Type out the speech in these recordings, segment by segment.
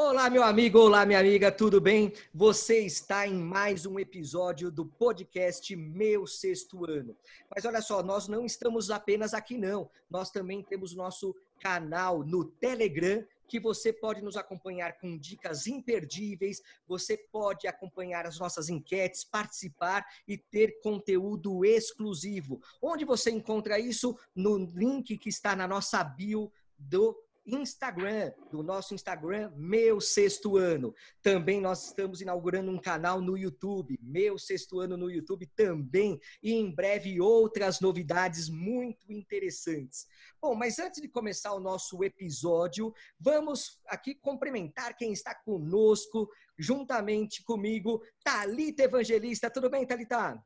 Olá, meu amigo, olá, minha amiga, tudo bem? Você está em mais um episódio do podcast Meu Sexto Ano. Mas olha só, nós não estamos apenas aqui, não. Nós também temos nosso canal no Telegram, que você pode nos acompanhar com dicas imperdíveis, você pode acompanhar as nossas enquetes, participar e ter conteúdo exclusivo. Onde você encontra isso? No link que está na nossa bio do Instagram, do nosso Instagram, Meu Sexto Ano. Também nós estamos inaugurando um canal no YouTube, Meu Sexto Ano no YouTube também, e em breve outras novidades muito interessantes. Bom, mas antes de começar o nosso episódio, vamos aqui cumprimentar quem está conosco, juntamente comigo, Talita Evangelista. Tudo bem, Talita?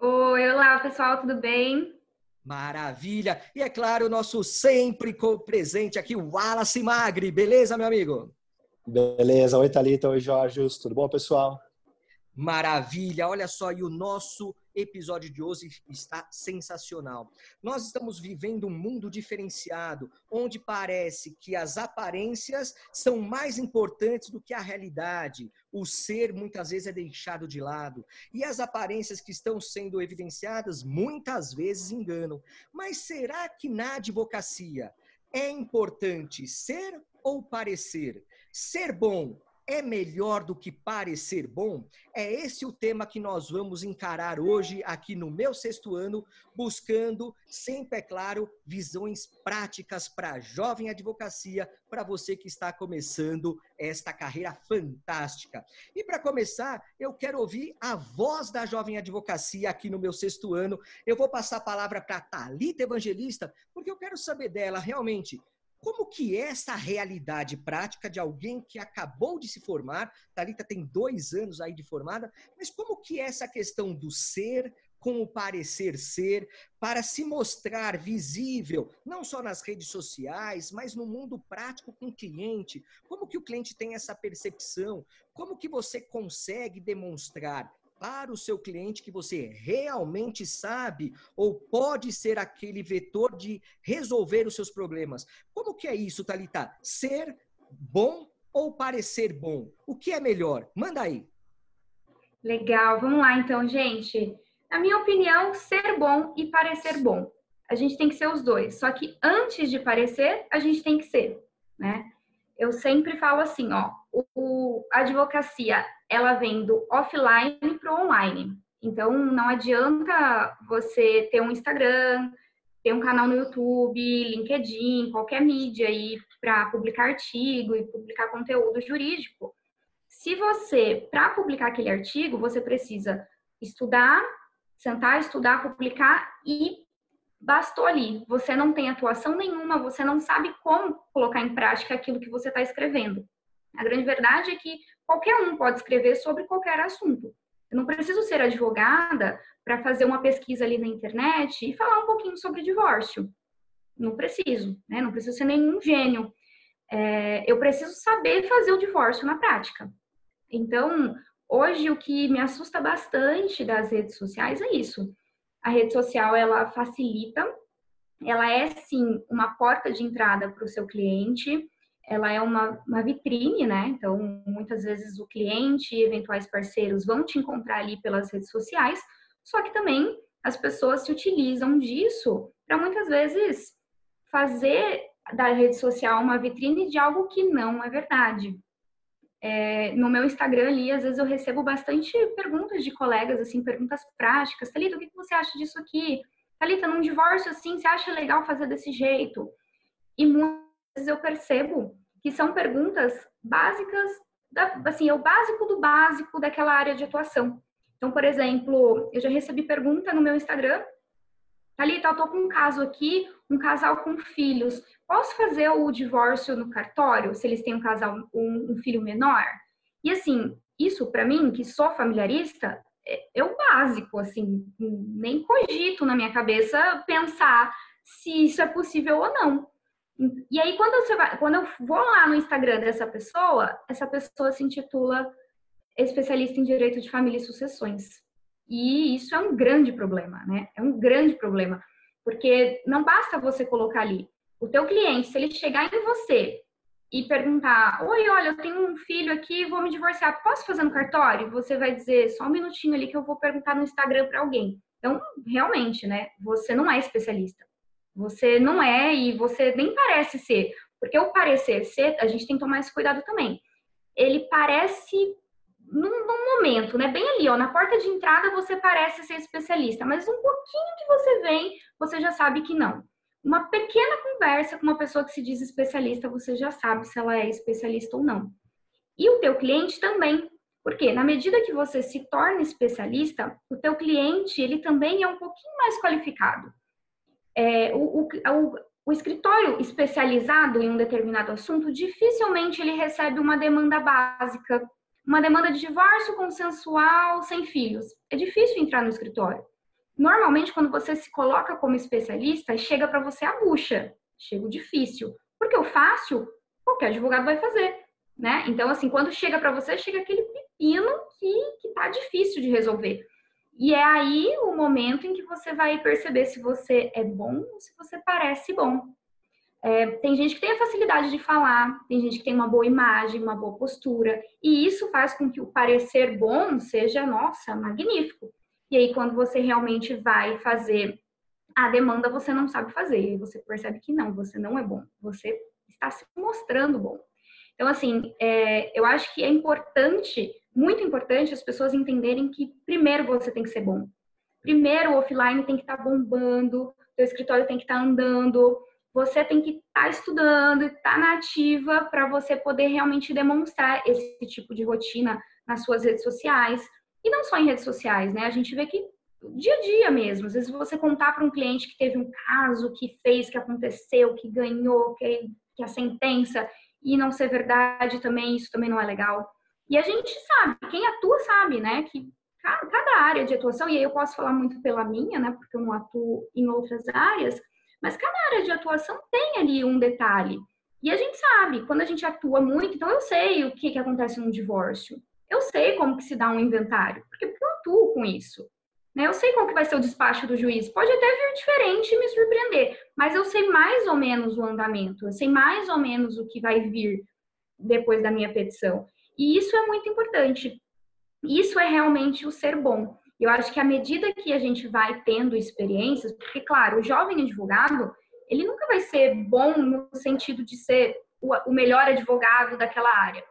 Oi, olá pessoal, tudo bem? Maravilha! E é claro, o nosso sempre presente aqui, o Wallace Magri. Beleza, meu amigo? Beleza. Oi, Thalita. Oi, Jorge. Tudo bom, pessoal? Maravilha! Olha só, e o nosso episódio de hoje está sensacional. Nós estamos vivendo um mundo diferenciado, onde parece que as aparências são mais importantes do que a realidade. O ser muitas vezes é deixado de lado. E as aparências que estão sendo evidenciadas muitas vezes enganam. Mas será que na advocacia é importante ser ou parecer? Ser bom é melhor do que parecer bom? É esse o tema que nós vamos encarar hoje aqui no meu sexto ano, buscando, sempre é claro, visões práticas para a jovem advocacia, para você que está começando esta carreira fantástica. E para começar, eu quero ouvir a voz da jovem advocacia aqui no meu sexto ano. Eu vou passar a palavra para a Thalita Evangelista, porque eu quero saber dela realmente como que é essa realidade prática de alguém que acabou de se formar? Talita tem dois anos aí de formada, mas como que é essa questão do ser com o parecer ser, para se mostrar visível, não só nas redes sociais, mas no mundo prático com o cliente. Como que o cliente tem essa percepção? Como que você consegue demonstrar para o seu cliente que você realmente sabe ou pode ser aquele vetor de resolver os seus problemas. Como que é isso, Talita? Ser bom ou parecer bom? O que é melhor? Manda aí. Legal, vamos lá então, gente. Na minha opinião, ser bom e parecer bom. A gente tem que ser os dois. Só que antes de parecer, a gente tem que ser, né? Eu sempre falo assim, ó, o, a advocacia ela vem do offline para o online. Então, não adianta você ter um Instagram, ter um canal no YouTube, LinkedIn, qualquer mídia aí para publicar artigo e publicar conteúdo jurídico. Se você, para publicar aquele artigo, você precisa estudar, sentar, estudar, publicar e bastou ali. Você não tem atuação nenhuma, você não sabe como colocar em prática aquilo que você está escrevendo. A grande verdade é que qualquer um pode escrever sobre qualquer assunto. Eu não preciso ser advogada para fazer uma pesquisa ali na internet e falar um pouquinho sobre divórcio. Não preciso, né? Não preciso ser nenhum gênio. É, eu preciso saber fazer o divórcio na prática. Então, hoje o que me assusta bastante das redes sociais é isso. A rede social ela facilita, ela é sim uma porta de entrada para o seu cliente, ela é uma, uma vitrine, né? Então, muitas vezes o cliente e eventuais parceiros vão te encontrar ali pelas redes sociais, só que também as pessoas se utilizam disso para muitas vezes fazer da rede social uma vitrine de algo que não é verdade. É, no meu Instagram ali, às vezes eu recebo bastante perguntas de colegas, assim, perguntas práticas. Thalita, o que você acha disso aqui? Thalita, num divórcio assim, você acha legal fazer desse jeito? E muitas vezes eu percebo que são perguntas básicas, da, assim, é o básico do básico daquela área de atuação. Então, por exemplo, eu já recebi pergunta no meu Instagram, Thalita, eu tô com um caso aqui, um casal com filhos, posso fazer o divórcio no cartório, se eles têm um casal, um, um filho menor? E assim, isso para mim, que sou familiarista, é, é o básico, assim, nem cogito na minha cabeça pensar se isso é possível ou não. E aí, quando, você vai, quando eu vou lá no Instagram dessa pessoa, essa pessoa se intitula especialista em direito de família e sucessões. E isso é um grande problema, né? É um grande problema. Porque não basta você colocar ali. O teu cliente, se ele chegar em você e perguntar: Oi, olha, eu tenho um filho aqui, vou me divorciar, posso fazer no cartório? Você vai dizer só um minutinho ali que eu vou perguntar no Instagram para alguém. Então, realmente, né? Você não é especialista. Você não é e você nem parece ser. Porque o parecer ser, a gente tem que tomar esse cuidado também. Ele parece num, num, momento, né? Bem ali, ó, na porta de entrada você parece ser especialista, mas um pouquinho que você vem, você já sabe que não uma pequena conversa com uma pessoa que se diz especialista, você já sabe se ela é especialista ou não. E o teu cliente também, porque na medida que você se torna especialista, o teu cliente ele também é um pouquinho mais qualificado. É, o, o, o, escritório especializado em um determinado assunto dificilmente ele recebe uma demanda básica, uma demanda de divórcio consensual sem filhos. É difícil entrar no escritório normalmente quando você se coloca como especialista, chega para você a bucha, chega o difícil, porque o fácil qualquer advogado vai fazer, né? Então assim, quando chega para você, chega aquele pepino que que tá difícil de resolver. E é aí o momento em que você vai perceber se você é bom ou se você parece bom. É, tem gente que tem a facilidade de falar, tem gente que tem uma boa imagem, uma boa postura, e isso faz com que o parecer bom seja, nossa, magnífico. E aí, quando você realmente vai fazer a demanda, você não sabe fazer. E você percebe que não, você não é bom. Você está se mostrando bom. Então, assim, é, eu acho que é importante, muito importante, as pessoas entenderem que primeiro você tem que ser bom. Primeiro, o offline tem que estar tá bombando, seu escritório tem que estar tá andando, você tem que estar tá estudando, estar tá na ativa para você poder realmente demonstrar esse tipo de rotina nas suas redes sociais, e não só em redes sociais, né? A gente vê que dia a dia mesmo. Às vezes você contar para um cliente que teve um caso, que fez, que aconteceu, que ganhou, que, que a sentença, e não ser verdade também, isso também não é legal. E a gente sabe, quem atua sabe, né? Que cada área de atuação, e aí eu posso falar muito pela minha, né? Porque eu não atuo em outras áreas, mas cada área de atuação tem ali um detalhe. E a gente sabe, quando a gente atua muito, então eu sei o que, que acontece num divórcio. Eu sei como que se dá um inventário, porque eu atuo com isso. Né? Eu sei qual que vai ser o despacho do juiz. Pode até vir diferente e me surpreender, mas eu sei mais ou menos o andamento, eu sei mais ou menos o que vai vir depois da minha petição. E isso é muito importante. Isso é realmente o ser bom. Eu acho que à medida que a gente vai tendo experiências, porque, claro, o jovem advogado, ele nunca vai ser bom no sentido de ser o melhor advogado daquela área.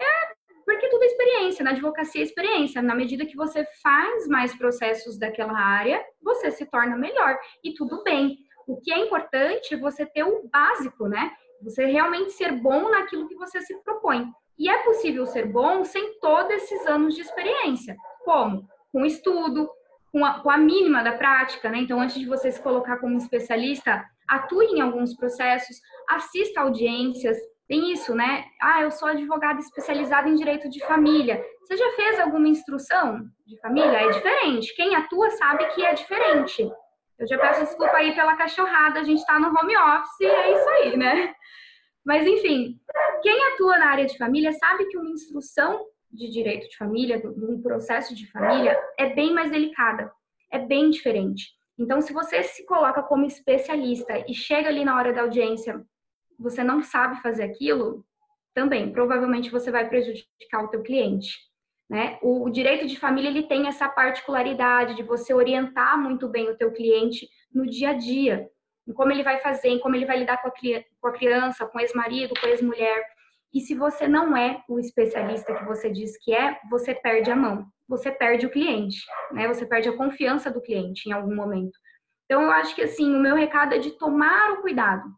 É porque tudo é experiência, na advocacia é experiência. Na medida que você faz mais processos daquela área, você se torna melhor e tudo bem. O que é importante é você ter o básico, né? Você realmente ser bom naquilo que você se propõe. E é possível ser bom sem todos esses anos de experiência. Como? Com estudo, com a, com a mínima da prática, né? Então, antes de você se colocar como especialista, atue em alguns processos, assista audiências, tem isso, né? Ah, eu sou advogada especializada em direito de família. Você já fez alguma instrução de família? É diferente. Quem atua sabe que é diferente. Eu já peço desculpa aí pela cachorrada, a gente está no home office e é isso aí, né? Mas, enfim, quem atua na área de família sabe que uma instrução de direito de família, um processo de família, é bem mais delicada, é bem diferente. Então, se você se coloca como especialista e chega ali na hora da audiência você não sabe fazer aquilo, também provavelmente você vai prejudicar o teu cliente. Né? O, o, direito de família ele tem essa particularidade de você orientar muito bem o teu cliente no dia a dia, em como ele vai fazer, em como ele vai lidar com a, com a criança, com o ex-marido, com a ex-mulher. E se você não é o especialista que você diz que é, você perde a mão, você perde o cliente, né? Você perde a confiança do cliente em algum momento. Então eu acho que assim, o meu recado é de tomar o cuidado,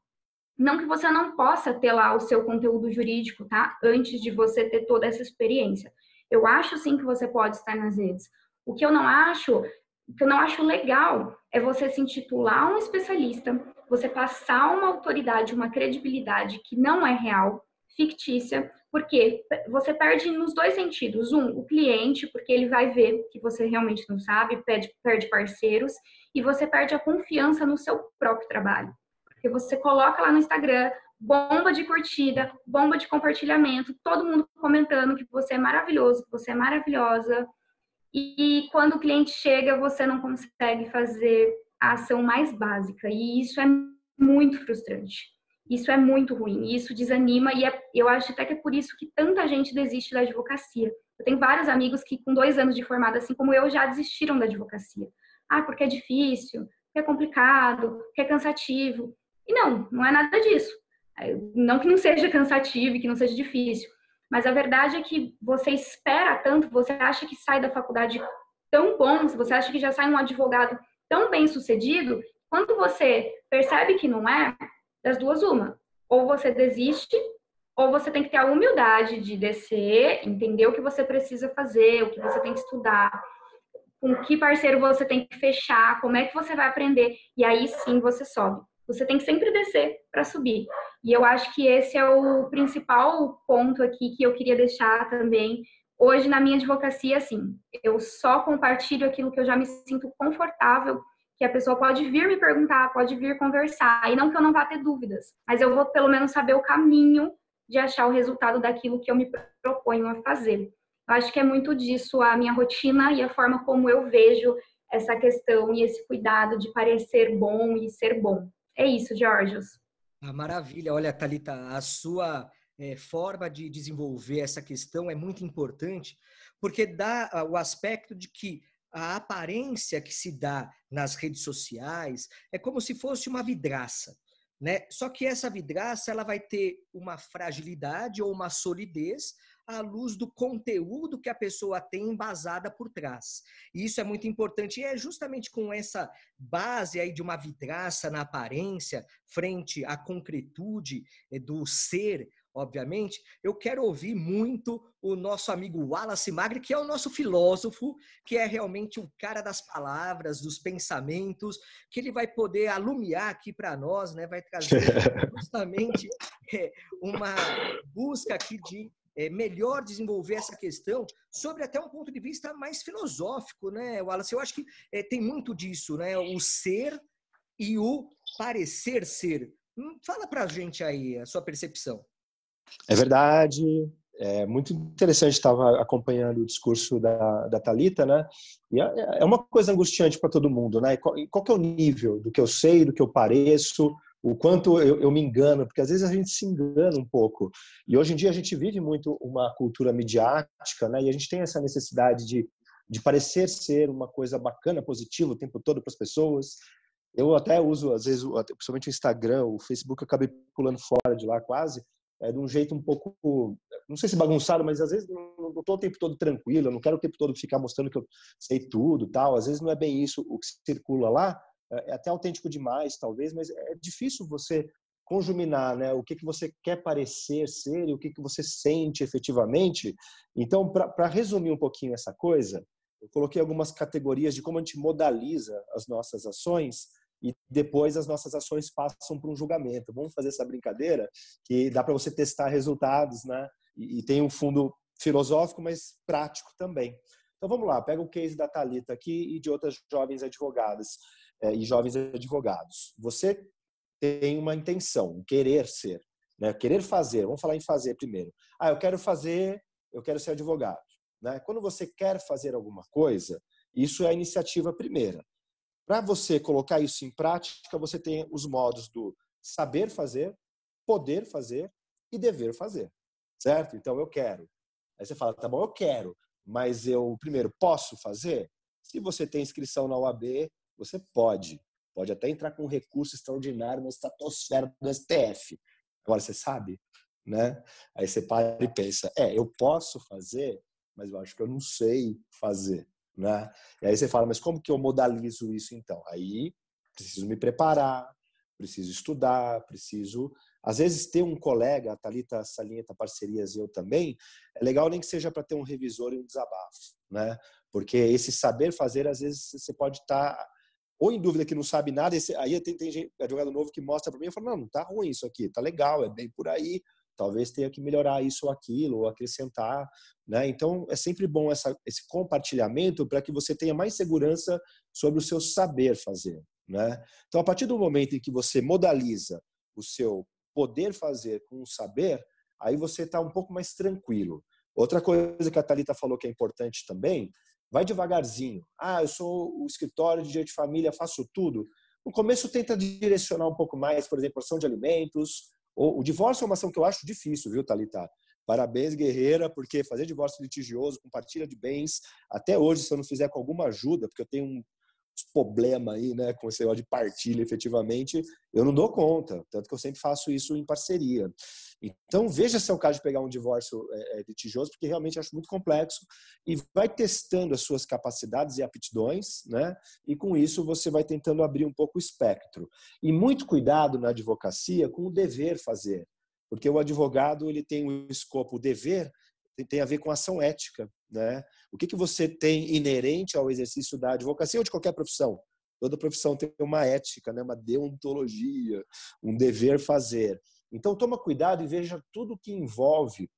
não que você não possa ter lá o seu conteúdo jurídico, tá? Antes de você ter toda essa experiência. Eu acho sim que você pode estar nas redes. O que eu não acho, o que eu não acho legal é você se intitular um especialista, você passar uma autoridade, uma credibilidade que não é real, fictícia, porque você perde nos dois sentidos. Um, o cliente, porque ele vai ver que você realmente não sabe, perde, perde parceiros, e você perde a confiança no seu próprio trabalho. Porque você coloca lá no Instagram, bomba de curtida, bomba de compartilhamento, todo mundo comentando que você é maravilhoso, que você é maravilhosa. E quando o cliente chega, você não consegue fazer a ação mais básica. E isso é muito frustrante. Isso é muito ruim, isso desanima e é, eu acho até que é por isso que tanta gente desiste da advocacia. Eu tenho vários amigos que com dois anos de formado, assim como eu, já desistiram da advocacia. Ah, porque é difícil, porque é complicado, porque é cansativo. E não, não é nada disso. Não que não seja cansativo e que não seja difícil, mas a verdade é que você espera tanto, você acha que sai da faculdade tão bom, você acha que já sai um advogado tão bem sucedido, quando você percebe que não é, das duas uma. Ou você desiste, ou você tem que ter a humildade de descer, entender o que você precisa fazer, o que você tem que estudar, com que parceiro você tem que fechar, como é que você vai aprender, e aí sim você sobe. Você tem que sempre descer para subir. E eu acho que esse é o principal ponto aqui que eu queria deixar também. Hoje, na minha advocacia, assim, eu só compartilho aquilo que eu já me sinto confortável que a pessoa pode vir me perguntar, pode vir conversar, e não que eu não vá ter dúvidas, mas eu vou pelo menos saber o caminho de achar o resultado daquilo que eu me proponho a fazer. Eu acho que é muito disso a minha rotina e a forma como eu vejo essa questão e esse cuidado de parecer bom e ser bom. É isso, Jorge. Ah, maravilha. Olha, Talita, a sua é, forma de desenvolver essa questão é muito importante, porque dá ah, o aspecto de que a aparência que se dá nas redes sociais é como se fosse uma vidraça. Né? Só que essa vidraça ela vai ter uma fragilidade ou uma solidez à luz do conteúdo que a pessoa tem embasada por trás. E isso é muito importante e é justamente com essa base aí de uma vidraça na aparência frente à concretude eh, do ser obviamente, eu quero ouvir muito o nosso amigo Wallace Magri, que é o nosso filósofo, que é realmente o cara das palavras, dos pensamentos, que ele vai poder alumiar aqui para nós, né? Vai trazer justamente é, uma busca aqui de é, melhor desenvolver essa questão sobre até um ponto de vista mais filosófico, né, Wallace? Eu acho que é, tem muito disso, né? O ser e o parecer ser. Hum, fala para a gente aí a sua percepção. É verdade. É muito interessante, estava acompanhando o discurso da, da Talita, né? E é, é uma coisa angustiante para todo mundo, né? Qual, qual que é o nível do que eu sei, do que eu pareço, o quanto eu, eu, me engano, porque às vezes a gente se engana um pouco. E hoje em dia a gente vive muito uma cultura midiática, né? E a gente tem essa necessidade de, de parecer ser uma coisa bacana, positiva o tempo todo para as pessoas. Eu até uso, às vezes, principalmente o Instagram, o Facebook, eu acabei pulando fora de lá quase, é, de um jeito um pouco, não sei se bagunçado, mas às vezes não estou o tempo todo tranquilo, eu não quero o tempo todo ficar mostrando que eu sei tudo, tal. Às vezes não é bem isso o que circula lá, é, é até autêntico demais, talvez, mas é difícil você conjuminar, né? O que que você quer parecer ser e o que que você sente efetivamente. Então, para resumir um pouquinho essa coisa, eu coloquei algumas categorias de como a gente modaliza as nossas ações e depois as nossas ações passam por um julgamento. Vamos fazer essa brincadeira que dá para você testar resultados, né? E, e, tem um fundo filosófico, mas prático também. Então vamos lá, pega o case da Talita aqui e de outras jovens advogadas e jovens advogados. Você tem uma intenção, um querer ser, né? Querer fazer. Vamos falar em fazer primeiro. Ah, eu quero fazer, eu quero ser advogado, né? Quando você quer fazer alguma coisa, isso é a iniciativa primeira. Para você colocar isso em prática, você tem os modos do saber fazer, poder fazer e dever fazer, certo? Então eu quero. Aí você fala, tá bom, eu quero, mas eu primeiro posso fazer? Se você tem inscrição na UAB, você pode. Pode até entrar com um recurso extraordinário na estratosfera do STF. Agora você sabe, né? Aí você para e pensa, é, eu posso fazer, mas eu acho que eu não sei fazer. Né? E aí você fala, mas como que eu modalizo isso então? Aí preciso me preparar, preciso estudar, preciso. Às vezes ter um colega, a Thalita Salienta Parcerias e eu também, é legal nem que seja para ter um revisor e um desabafo, né? Porque esse saber fazer, às vezes você pode estar tá ou em dúvida que não sabe nada, esse, aí tem, tem gente, advogado novo que mostra para mim e fala, não, não tá ruim isso aqui, tá legal, é bem por aí, talvez tenha que melhorar isso ou aquilo, ou acrescentar. Né? Então, é sempre bom essa, esse compartilhamento para que você tenha mais segurança sobre o seu saber fazer. Né? Então, a partir do momento em que você modaliza o seu poder fazer com o saber, aí você está um pouco mais tranquilo. Outra coisa que a Thalita falou que é importante também, vai devagarzinho. Ah, eu sou o escritório de direito de família, faço tudo. No começo tenta direcionar um pouco mais, por exemplo, ação de alimentos, O, o divórcio é uma ação que eu acho difícil, viu, Thalita? Parabéns, guerreira, porque fazer divórcio litigioso com partilha de bens, até hoje, se eu não fizer com alguma ajuda, porque eu tenho um problema aí, né, com esse negócio de partilha efetivamente, eu não dou conta. Tanto que eu sempre faço isso em parceria. Então, veja se é o caso de pegar um divórcio é, é, litigioso, porque realmente acho muito complexo e vai testando as suas capacidades e aptidões, né? E com isso você vai tentando abrir um pouco o espectro. E muito cuidado na advocacia com o dever fazer, porque o advogado ele tem o escopo, o dever tem a ver com ação ética, né? O que, que você tem inerente ao exercício da advocacia ou de qualquer profissão? Toda profissão tem uma ética, né? uma deontologia, um dever fazer. Então, toma cuidado e veja tudo que envolve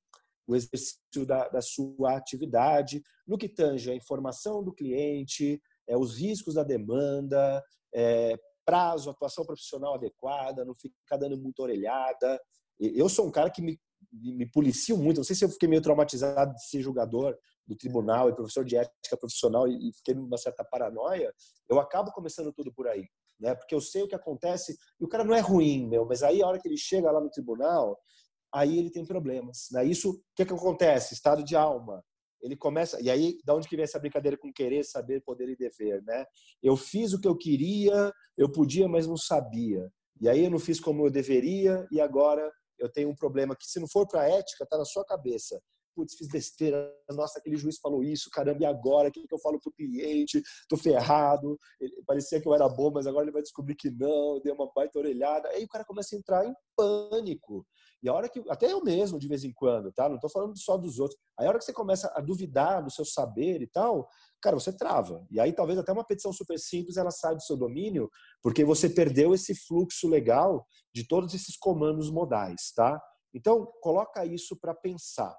o exercício da, da sua atividade, no que tange a informação do cliente, é, os riscos da demanda, é, prazo, atuação profissional adequada, não ficar dando muita orelhada. Eu sou um cara que me, me policio muito, não sei se eu fiquei meio traumatizado de ser jogador do tribunal e professor de ética profissional e fiquei numa certa paranoia, eu acabo começando tudo por aí né? Porque eu sei o que acontece e o cara não é ruim, meu, mas aí a hora que ele chega lá no tribunal, aí ele tem problemas, né? Isso, o que que acontece? Estado de alma. Ele começa, e aí, da onde que vem essa brincadeira com querer, saber, poder e dever, né? Eu fiz o que eu queria, eu podia, mas não sabia. E aí eu não fiz como eu deveria e agora eu tenho um problema que se não for para ética, tá na sua cabeça putz, fiz besteira, nossa, aquele juiz falou isso, caramba, e agora? O que, eu falo pro cliente? Tô ferrado. Ele, parecia que eu era bom, mas agora ele vai descobrir que não, deu uma baita orelhada. Aí o cara começa a entrar em pânico. E a hora que, até eu mesmo, de vez em quando, tá? Não tô falando só dos outros. Aí a hora que você começa a duvidar do seu saber e tal, cara, você trava. E aí talvez até uma petição super simples ela sai do seu domínio, porque você perdeu esse fluxo legal de todos esses comandos modais, tá? Então, coloca isso para pensar.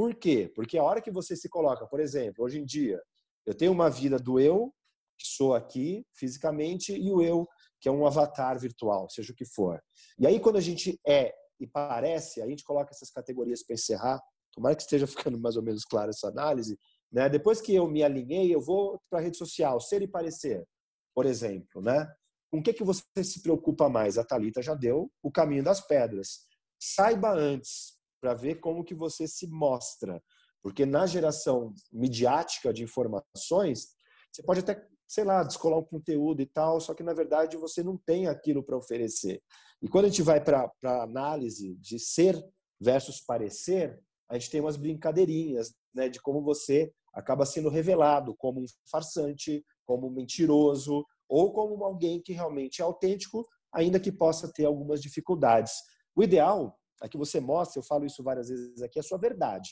Por quê? Porque a hora que você se coloca, por exemplo, hoje em dia, eu tenho uma vida do eu, que sou aqui fisicamente, e o eu, que é um avatar virtual, seja o que for. E aí, quando a gente é e parece, a gente coloca essas categorias para encerrar. Tomara que esteja ficando mais ou menos clara essa análise. Né? Depois que eu me alinhei, eu vou para a rede social, ser e parecer, por exemplo. Né? Com o que, que você se preocupa mais? A Talita já deu o caminho das pedras. Saiba antes para ver como que você se mostra. Porque na geração midiática de informações, você pode até, sei lá, descolar um conteúdo e tal, só que na verdade você não tem aquilo para oferecer. E quando a gente vai para a análise de ser versus parecer, a gente tem umas brincadeirinhas né, de como você acaba sendo revelado como um farsante, como um mentiroso, ou como alguém que realmente é autêntico, ainda que possa ter algumas dificuldades. O ideal a que você mostra, eu falo isso várias vezes aqui, é a sua verdade.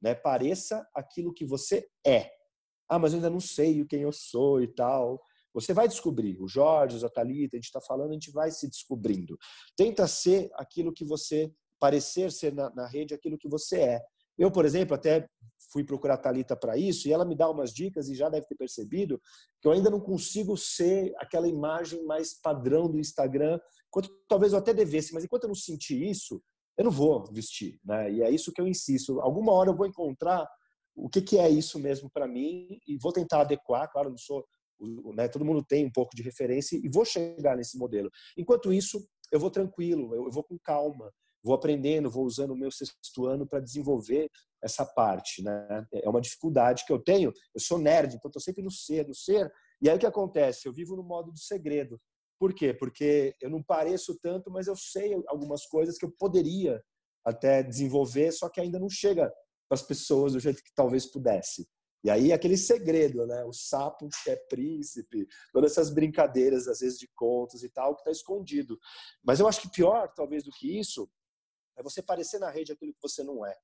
Né? Pareça aquilo que você é. Ah, mas eu ainda não sei quem eu sou e tal. Você vai descobrir. O Jorge, a Thalita, a gente está falando, a gente vai se descobrindo. Tenta ser aquilo que você, parecer ser na, na rede aquilo que você é. Eu, por exemplo, até fui procurar a Thalita para isso e ela me dá umas dicas e já deve ter percebido que eu ainda não consigo ser aquela imagem mais padrão do Instagram, enquanto talvez eu até devesse, mas enquanto eu não sentir isso, eu não vou vestir, né? E é isso que eu insisto. Alguma hora eu vou encontrar o que, que é isso mesmo para mim e vou tentar adequar. Claro, não sou, né? Todo mundo tem um pouco de referência e vou chegar nesse modelo. Enquanto isso, eu vou tranquilo, eu vou com calma, vou aprendendo, vou usando o meu sexto ano para desenvolver essa parte, né? É uma dificuldade que eu tenho. Eu sou nerd, então estou sempre no ser, no ser. E aí o que acontece? Eu vivo no modo do segredo. Por quê? Porque eu não pareço tanto, mas eu sei algumas coisas que eu poderia até desenvolver, só que ainda não chega para as pessoas do jeito que talvez pudesse. E aí aquele segredo, né? O sapo que é príncipe, todas essas brincadeiras às vezes de contos e tal que está escondido. Mas eu acho que pior, talvez do que isso, é você parecer na rede aquilo que você não é,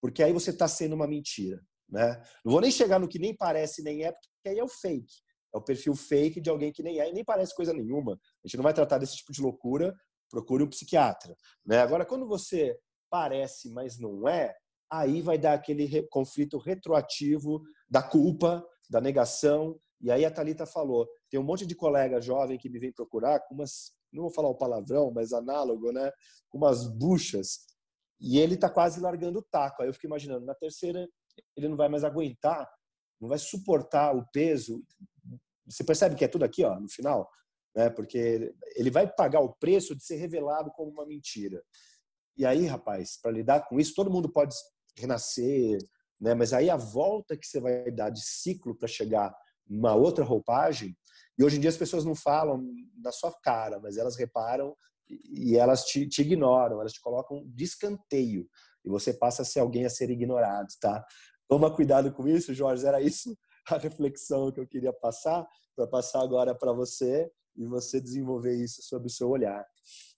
porque aí você está sendo uma mentira, né? Não vou nem chegar no que nem parece nem é, porque aí é o fake. É o perfil fake de alguém que nem é e nem parece coisa nenhuma. A gente não vai tratar desse tipo de loucura, procure um psiquiatra. Né? Agora, quando você parece, mas não é, aí vai dar aquele re conflito retroativo da culpa, da negação. E aí a Thalita falou, tem um monte de colega jovem que me vem procurar com umas, não vou falar o palavrão, mas análogo, né? Com umas buchas. E ele está quase largando o taco. Aí eu fico imaginando, na terceira ele não vai mais aguentar, não vai suportar o peso você percebe que é tudo aqui, ó, no final, né? Porque ele vai pagar o preço de ser revelado como uma mentira. E aí, rapaz, para lidar com isso, todo mundo pode renascer, né? Mas aí a volta que você vai dar de ciclo para chegar numa outra roupagem, e hoje em dia as pessoas não falam na sua cara, mas elas reparam e elas te, te ignoram, elas te colocam de escanteio e você passa a ser alguém a ser ignorado, tá? Toma cuidado com isso, Jorge. Era isso a reflexão que eu queria passar, para passar agora para você e você desenvolver isso sobre o seu olhar.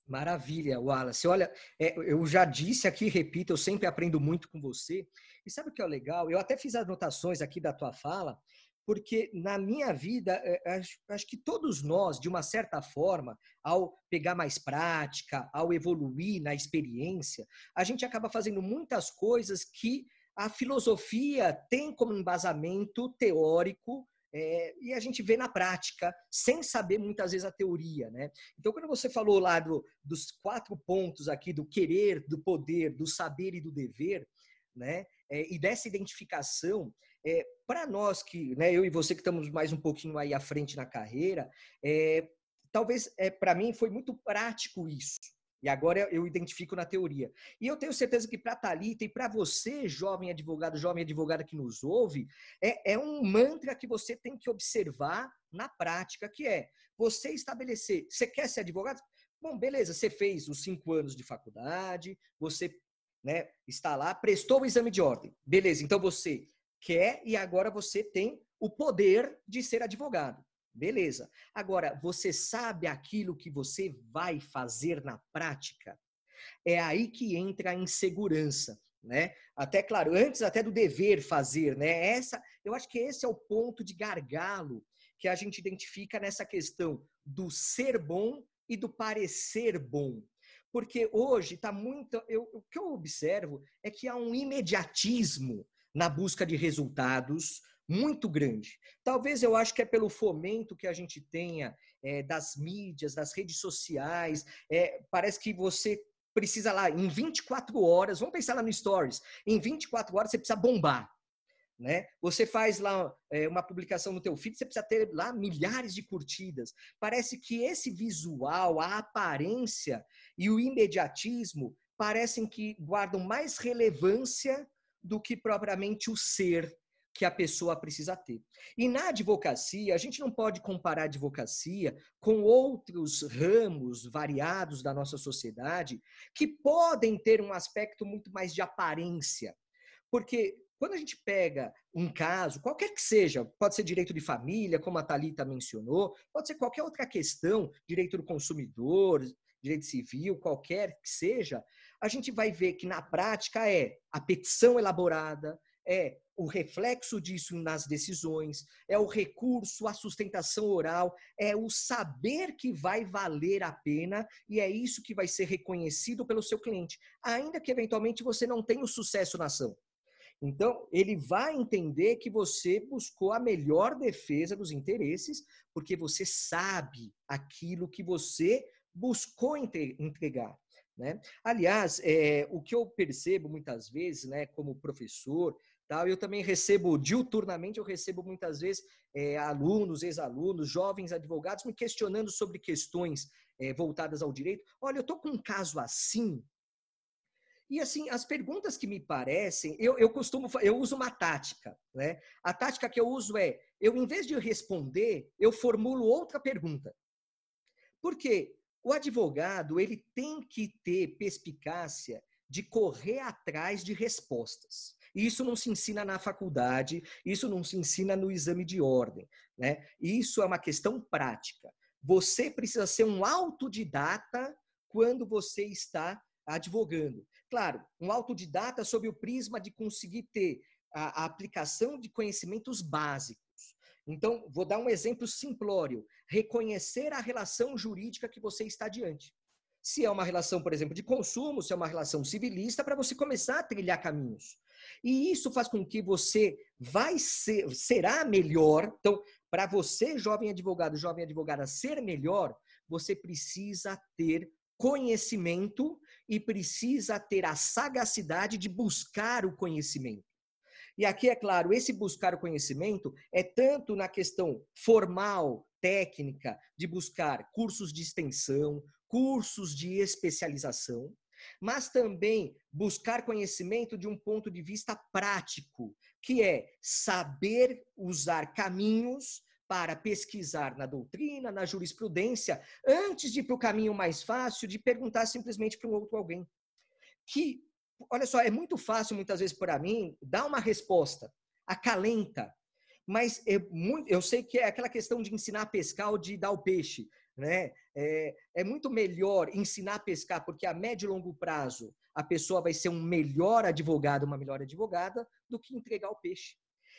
Maravilha, Wallace. Olha, é, eu já disse aqui, repito, eu sempre aprendo muito com você. E sabe o que é legal? Eu até fiz anotações aqui da tua fala, porque na minha vida, é, acho, acho, que todos nós, de uma certa forma, ao pegar mais prática, ao evoluir na experiência, a gente acaba fazendo muitas coisas que a filosofia tem como embasamento teórico é, e a gente vê na prática, sem saber muitas vezes a teoria, né? Então, quando você falou lá do, dos quatro pontos aqui do querer, do poder, do saber e do dever, né? É, e dessa identificação, é, para nós que, né, eu e você que estamos mais um pouquinho aí à frente na carreira, é, talvez é, para mim foi muito prático isso. E agora eu identifico na teoria. E eu tenho certeza que para a Thalita e para você, jovem advogado, jovem advogada que nos ouve, é, é um mantra que você tem que observar na prática, que é você estabelecer. Você quer ser advogado? Bom, beleza, você fez os cinco anos de faculdade, você né, está lá, prestou o exame de ordem. Beleza, então você quer e agora você tem o poder de ser advogado. Beleza. Agora, você sabe aquilo que você vai fazer na prática? É aí que entra a insegurança, né? Até claro, antes até do dever fazer, né? Essa, eu acho que esse é o ponto de gargalo que a gente identifica nessa questão do ser bom e do parecer bom. Porque hoje está muito. Eu, o que eu observo é que há um imediatismo na busca de resultados, muito grande. Talvez eu acho que é pelo fomento que a gente tenha é, das mídias, das redes sociais. É, parece que você precisa lá, em 24 horas, vamos pensar lá no Stories, em 24 horas você precisa bombar. Né? Você faz lá é, uma publicação no teu feed, você precisa ter lá milhares de curtidas. Parece que esse visual, a aparência e o imediatismo parecem que guardam mais relevância do que propriamente o ser que a pessoa precisa ter. E na advocacia, a gente não pode comparar a advocacia com outros ramos variados da nossa sociedade que podem ter um aspecto muito mais de aparência. Porque quando a gente pega um caso, qualquer que seja, pode ser direito de família, como a Thalita mencionou, pode ser qualquer outra questão, direito do consumidor, direito civil, qualquer que seja, a gente vai ver que na prática é a petição elaborada, é o reflexo disso nas decisões, é o recurso à sustentação oral, é o saber que vai valer a pena e é isso que vai ser reconhecido pelo seu cliente, ainda que eventualmente você não tenha o sucesso na ação. Então, ele vai entender que você buscou a melhor defesa dos interesses, porque você sabe aquilo que você buscou entregar. Né? Aliás, é, o que eu percebo muitas vezes, né, como professor, Tal. Eu também recebo, diuturnamente, eu recebo muitas vezes é, alunos, ex-alunos, jovens advogados me questionando sobre questões é, voltadas ao direito. Olha, eu estou com um caso assim. E assim, as perguntas que me parecem, eu, eu costumo, eu uso uma tática, né? A tática que eu uso é, eu em vez de responder, eu formulo outra pergunta. Por quê? O advogado, ele tem que ter perspicácia de correr atrás de respostas. Isso não se ensina na faculdade, isso não se ensina no exame de ordem, né? Isso é uma questão prática. Você precisa ser um autodidata quando você está advogando. Claro, um autodidata sob o prisma de conseguir ter a, a aplicação de conhecimentos básicos. Então, vou dar um exemplo simplório: reconhecer a relação jurídica que você está diante. Se é uma relação, por exemplo, de consumo, se é uma relação civilista, para você começar a trilhar caminhos. E isso faz com que você vai ser, será melhor. Então, para você, jovem advogado, jovem advogada, ser melhor, você precisa ter conhecimento e precisa ter a sagacidade de buscar o conhecimento. E aqui, é claro, esse buscar o conhecimento é tanto na questão formal, técnica, de buscar cursos de extensão, cursos de especialização, mas também buscar conhecimento de um ponto de vista prático, que é saber usar caminhos para pesquisar na doutrina, na jurisprudência, antes de ir para o caminho mais fácil de perguntar simplesmente para um outro alguém. Que, olha só, é muito fácil muitas vezes para mim dar uma resposta, acalenta, mas é muito, eu sei que é aquela questão de ensinar a pescar ou de dar o peixe. Né? É, é muito melhor ensinar a pescar, porque a médio e longo prazo a pessoa vai ser um melhor advogado, uma melhor advogada, do que entregar o peixe.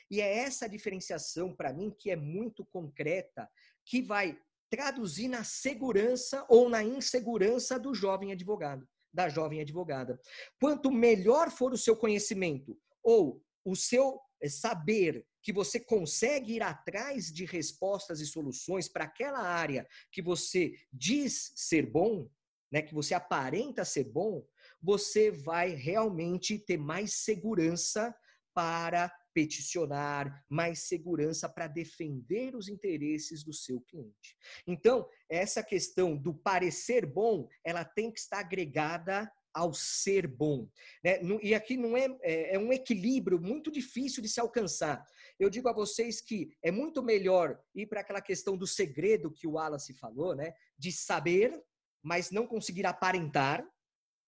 E é essa diferenciação, para mim, que é muito concreta, que vai traduzir na segurança ou na insegurança do jovem advogado, da jovem advogada. Quanto melhor for o seu conhecimento ou o seu saber que você consegue ir atrás de respostas e soluções para aquela área que você diz ser bom, né, que você aparenta ser bom, você vai realmente ter mais segurança para peticionar, mais segurança para defender os interesses do seu cliente. Então, essa questão do parecer bom, ela tem que estar agregada ao ser bom. Né? E aqui não é, é, é um equilíbrio muito difícil de se alcançar. Eu digo a vocês que é muito melhor ir para aquela questão do segredo que o Wallace falou, né? de saber, mas não conseguir aparentar,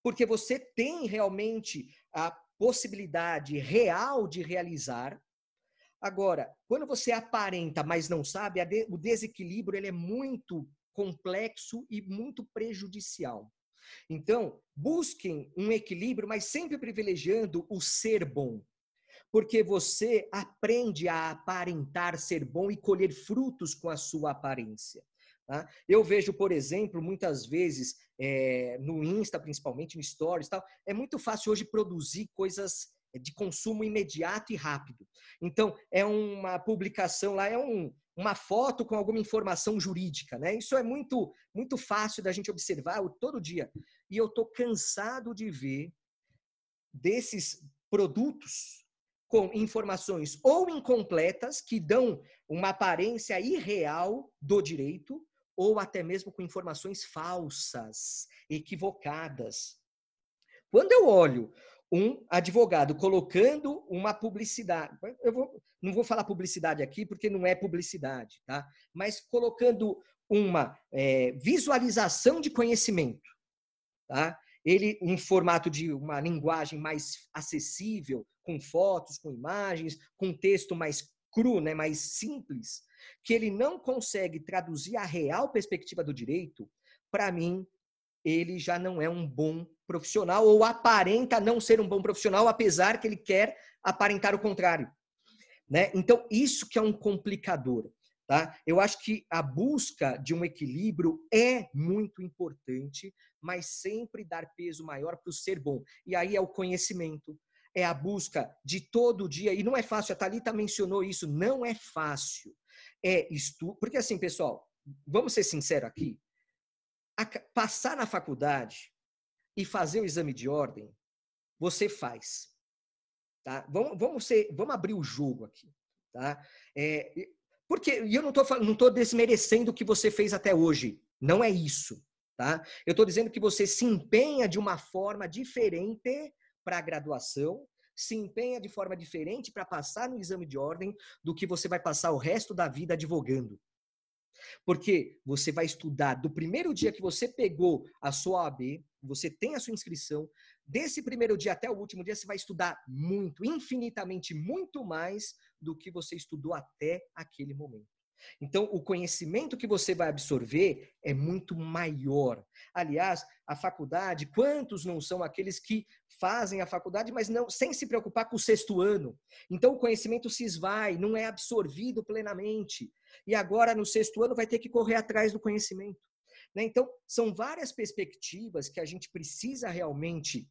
porque você tem realmente a possibilidade real de realizar. Agora, quando você aparenta, mas não sabe, o desequilíbrio ele é muito complexo e muito prejudicial. Então, busquem um equilíbrio, mas sempre privilegiando o ser bom. Porque você aprende a aparentar ser bom e colher frutos com a sua aparência. Tá? Eu vejo, por exemplo, muitas vezes é, no Insta, principalmente no Stories, tal, é muito fácil hoje produzir coisas de consumo imediato e rápido. Então, é uma publicação lá, é um, uma foto com alguma informação jurídica, né? Isso é muito muito fácil da gente observar todo dia. E eu tô cansado de ver desses produtos com informações ou incompletas que dão uma aparência irreal do direito ou até mesmo com informações falsas, equivocadas. Quando eu olho um advogado colocando uma publicidade, eu vou, não vou falar publicidade aqui porque não é publicidade, tá? Mas colocando uma é, visualização de conhecimento, tá? Ele em formato de uma linguagem mais acessível, com fotos, com imagens, com texto mais cru, né, mais simples, que ele não consegue traduzir a real perspectiva do direito, para mim, ele já não é um bom profissional ou aparenta não ser um bom profissional, apesar que ele quer aparentar o contrário. Né? Então, isso que é um complicador. Tá? Eu acho que a busca de um equilíbrio é muito importante, mas sempre dar peso maior para o ser bom. E aí é o conhecimento, é a busca de todo dia. E não é fácil, a Thalita mencionou isso, não é fácil. É estudo. Porque assim, pessoal, vamos ser sinceros aqui. passar na faculdade e fazer o exame de ordem, você faz. Tá? Vamos, vamos, ser, vamos abrir o jogo aqui. Tá? É, porque eu não estou não tô desmerecendo o que você fez até hoje. Não é isso. Tá? Eu estou dizendo que você se empenha de uma forma diferente para a graduação, se empenha de forma diferente para passar no exame de ordem do que você vai passar o resto da vida advogando. Porque você vai estudar do primeiro dia que você pegou a sua OAB, você tem a sua inscrição, desse primeiro dia até o último dia, você vai estudar muito, infinitamente muito mais do que você estudou até aquele momento. Então, o conhecimento que você vai absorver é muito maior. Aliás, a faculdade, quantos não são aqueles que fazem a faculdade, mas não sem se preocupar com o sexto ano? Então, o conhecimento se esvai, não é absorvido plenamente. E agora, no sexto ano, vai ter que correr atrás do conhecimento. Né? Então, são várias perspectivas que a gente precisa realmente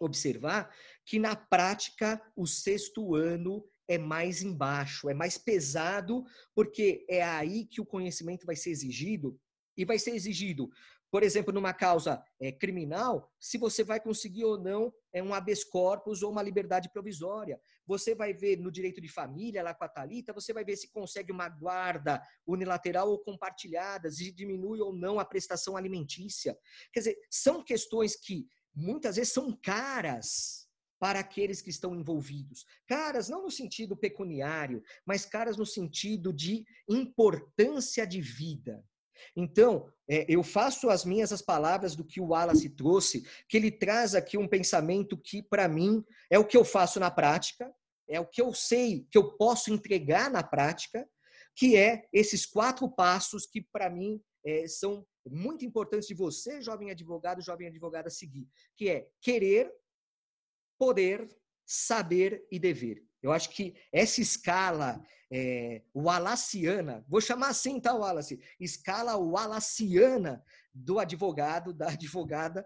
observar que, na prática, o sexto ano é mais embaixo, é mais pesado, porque é aí que o conhecimento vai ser exigido e vai ser exigido, por exemplo, numa causa é, criminal, se você vai conseguir ou não é um habeas corpus ou uma liberdade provisória. Você vai ver no direito de família, lá com a Thalita, você vai ver se consegue uma guarda unilateral ou compartilhada, se diminui ou não a prestação alimentícia. Quer dizer, são questões que muitas vezes são caras para aqueles que estão envolvidos. Caras não no sentido pecuniário, mas caras no sentido de importância de vida. Então, é, eu faço as minhas as palavras do que o Wallace trouxe, que ele traz aqui um pensamento que, para mim, é o que eu faço na prática, é o que eu sei que eu posso entregar na prática, que é esses quatro passos que, para mim, é, são muito importantes de você, jovem advogado, jovem advogada, seguir, que é querer, poder, saber e dever. Eu acho que essa escala é, wallaciana, vou chamar assim, tá, Wallace? Escala wallaciana do advogado, da advogada,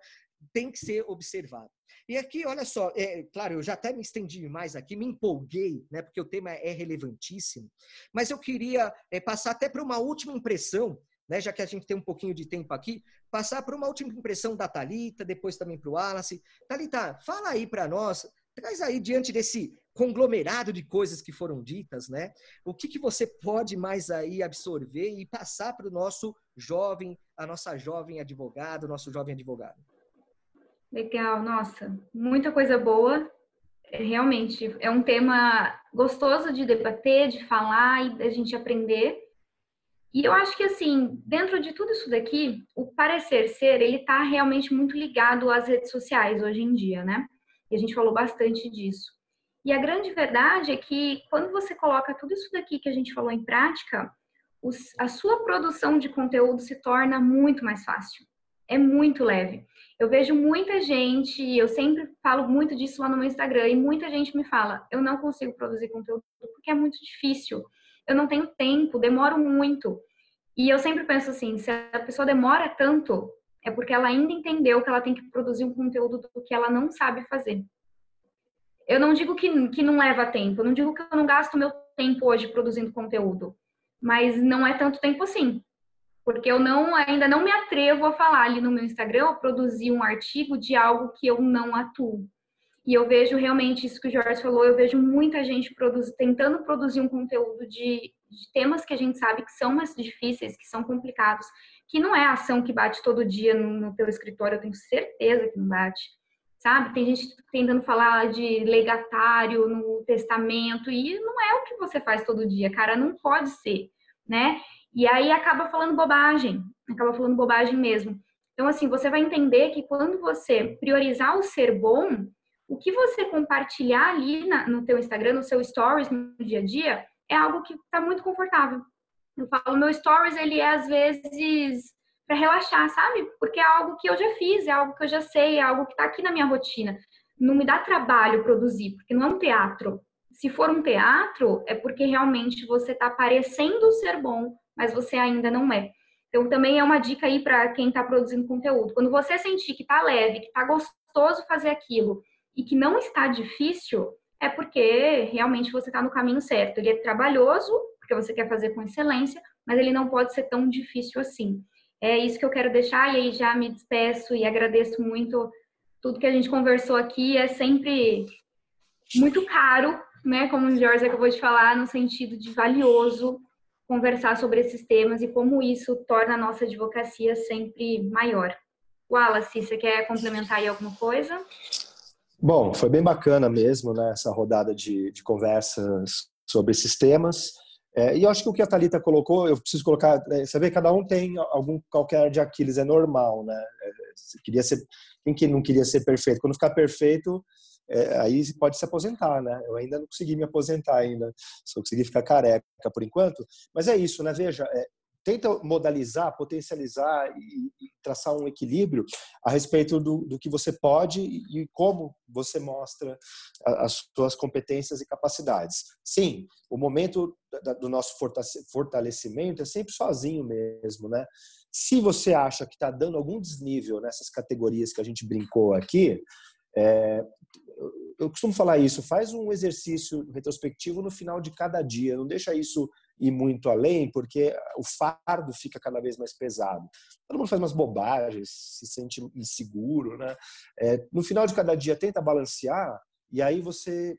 tem que ser observada. E aqui, olha só, é, claro, eu já até me estendi mais aqui, me empolguei, né, porque o tema é relevantíssimo, mas eu queria é, passar até para uma última impressão né, já que a gente tem um pouquinho de tempo aqui, passar para uma última impressão da Talita, depois também para o Wallace. Talita, fala aí para nós, traz aí diante desse conglomerado de coisas que foram ditas, né? O que, que você pode mais aí absorver e passar para o nosso jovem, a nossa jovem advogada, nosso jovem advogado? Legal, nossa, muita coisa boa. Realmente é um tema gostoso de debater, de falar e da gente aprender. E eu acho que, assim, dentro de tudo isso daqui, o parecer ser, ele está realmente muito ligado às redes sociais hoje em dia, né? E a gente falou bastante disso. E a grande verdade é que quando você coloca tudo isso daqui que a gente falou em prática, os, a sua produção de conteúdo se torna muito mais fácil. É muito leve. Eu vejo muita gente, eu sempre falo muito disso lá no meu Instagram, e muita gente me fala: eu não consigo produzir conteúdo porque é muito difícil eu não tenho tempo, demoro muito. E eu sempre penso assim, se a pessoa demora tanto, é porque ela ainda entendeu que ela tem que produzir um conteúdo do que ela não sabe fazer. Eu não digo que, que não leva tempo, eu não digo que eu não gasto meu tempo hoje produzindo conteúdo, mas não é tanto tempo assim. Porque eu não ainda não me atrevo a falar ali no meu Instagram ou produzir um artigo de algo que eu não atuo. E eu vejo realmente isso que o Jorge falou, eu vejo muita gente produz, tentando produzir um conteúdo de, de, temas que a gente sabe que são mais difíceis, que são complicados, que não é a ação que bate todo dia no, no teu escritório, eu tenho certeza que não bate. Sabe? Tem gente tentando falar de legatário no testamento e não é o que você faz todo dia, cara, não pode ser, né? E aí acaba falando bobagem, acaba falando bobagem mesmo. Então, assim, você vai entender que quando você priorizar o ser bom, o que você compartilhar ali na, no teu Instagram, no seu stories, no dia a dia, é algo que está muito confortável. Eu falo, meu stories, ele é às vezes para relaxar, sabe? Porque é algo que eu já fiz, é algo que eu já sei, é algo que está aqui na minha rotina. Não me dá trabalho produzir, porque não é um teatro. Se for um teatro, é porque realmente você está parecendo ser bom, mas você ainda não é. Então, também é uma dica aí para quem está produzindo conteúdo. Quando você sentir que está leve, que está gostoso fazer aquilo, e que não está difícil, é porque realmente você está no caminho certo. Ele é trabalhoso, porque você quer fazer com excelência, mas ele não pode ser tão difícil assim. É isso que eu quero deixar, e aí já me despeço e agradeço muito tudo que a gente conversou aqui. É sempre muito caro, né? Como o Jorge acabou de falar, no sentido de valioso conversar sobre esses temas e como isso torna a nossa advocacia sempre maior. Wallace, você quer complementar aí alguma coisa? Bom, foi bem bacana mesmo, né, essa rodada de, de conversas sobre esses temas. É, e eu acho que o que a Thalita colocou, eu preciso colocar, é, você vê, cada um tem algum qualquer de Aquiles, é normal, né? É, queria ser, quem que não queria ser perfeito? Quando ficar perfeito, é, aí pode se aposentar, né? Eu ainda não consegui me aposentar ainda, só consegui ficar careca por enquanto. Mas é isso, né? Veja, é, tenta modalizar, potencializar e, traçar um equilíbrio a respeito do, do que você pode e, e como você mostra as suas competências e capacidades. Sim, o momento do nosso fortalecimento é sempre sozinho mesmo, né? Se você acha que está dando algum desnível nessas categorias que a gente brincou aqui, é, eu costumo falar isso, faz um exercício retrospectivo no final de cada dia, não deixa isso ir muito além, porque o fardo fica cada vez mais pesado. Todo mundo faz umas bobagens, se sente inseguro, né? É, no final de cada dia, tenta balancear e aí você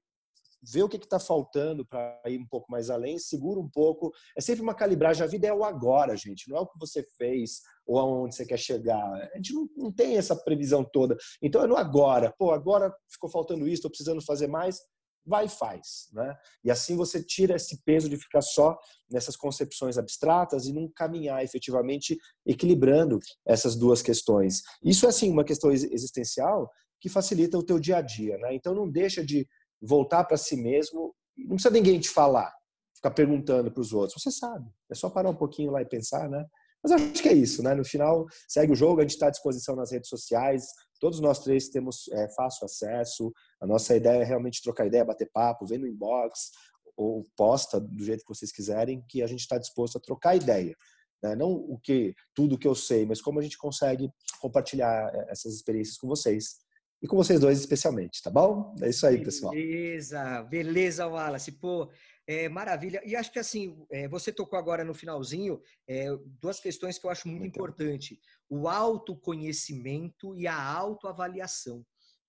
vê o que está faltando para ir um pouco mais além, segura um pouco. É sempre uma calibragem. A vida é o agora, gente. Não é o que você fez ou aonde você quer chegar. A gente não, não tem essa previsão toda. Então é no agora. Pô, agora ficou faltando isso, estou precisando fazer mais. Vai e faz. Né? E assim você tira esse peso de ficar só nessas concepções abstratas e não caminhar efetivamente equilibrando essas duas questões. Isso é, assim, uma questão existencial que facilita o teu dia a dia. Né? Então não deixa de voltar para si mesmo, não precisa ninguém te falar, ficar perguntando para os outros. Você sabe, é só parar um pouquinho lá e pensar, né? Mas acho que é isso, né? No final, segue o jogo, a gente está à disposição nas redes sociais, todos nós três temos é, fácil acesso, a nossa ideia é realmente trocar ideia, bater papo, ver no inbox, ou posta do jeito que vocês quiserem, que a gente está disposto a trocar ideia. Né? Não o que tudo que eu sei, mas como a gente consegue compartilhar é, essas experiências com vocês e com vocês dois especialmente, tá bom? É isso aí, pessoal. Beleza, beleza, Wallace. Pô, é, maravilha. E acho que assim, é, você tocou agora no finalzinho é, duas questões que eu acho muito, muito importante: o autoconhecimento e a autoavaliação.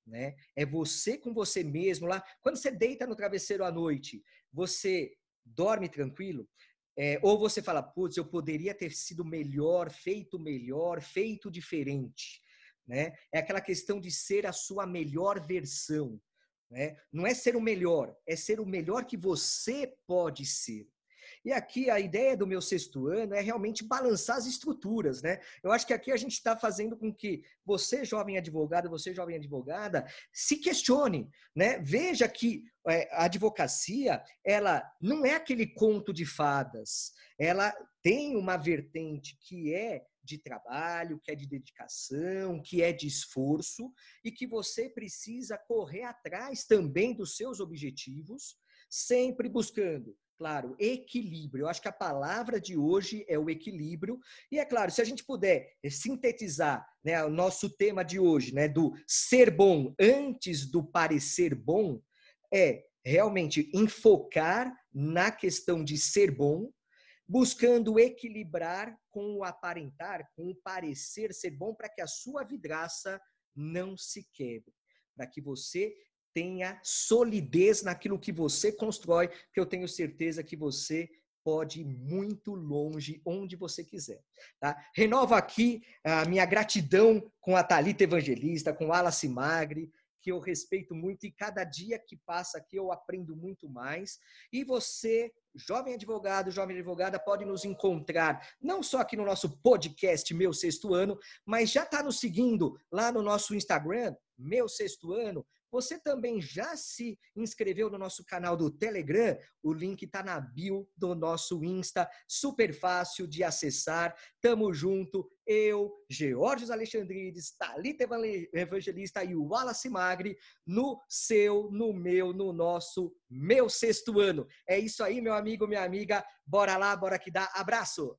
Né? É você com você mesmo lá. Quando você deita no travesseiro à noite, você dorme tranquilo? É, ou você fala, putz, eu poderia ter sido melhor, feito melhor, feito diferente né? É aquela questão de ser a sua melhor versão, né? Não é ser o melhor, é ser o melhor que você pode ser. E aqui a ideia do meu sexto ano é realmente balançar as estruturas, né? Eu acho que aqui a gente está fazendo com que você, jovem advogado, você, jovem advogada, se questione, né? Veja que é, a advocacia, ela não é aquele conto de fadas, ela tem uma vertente que é de trabalho, que é de dedicação, que é de esforço e que você precisa correr atrás também dos seus objetivos, sempre buscando claro, equilíbrio. Eu acho que a palavra de hoje é o equilíbrio. E é claro, se a gente puder sintetizar né, o nosso tema de hoje, né, do ser bom antes do parecer bom, é realmente enfocar na questão de ser bom, buscando equilibrar com o aparentar, com o parecer ser bom, para que a sua vidraça não se quebre, para que você tenha solidez naquilo que você constrói, que eu tenho certeza que você pode ir muito longe onde você quiser. Tá? Renovo aqui a minha gratidão com a Talita Evangelista, com Alice Magre, que eu respeito muito e cada dia que passa aqui eu aprendo muito mais. E você, jovem advogado, jovem advogada, pode nos encontrar não só aqui no nosso podcast Meu Sexto Ano, mas já está nos seguindo lá no nosso Instagram, Meu Sexto Ano, você também já se inscreveu no nosso canal do Telegram? O link está na bio do nosso Insta, super fácil de acessar. Tamo junto, eu, Georgios Alexandrides, Thalita Evangelista e o Wallace Magri no seu, no meu, no nosso, meu sexto ano. É isso aí, meu amigo, minha amiga. Bora lá, bora que dá. Abraço!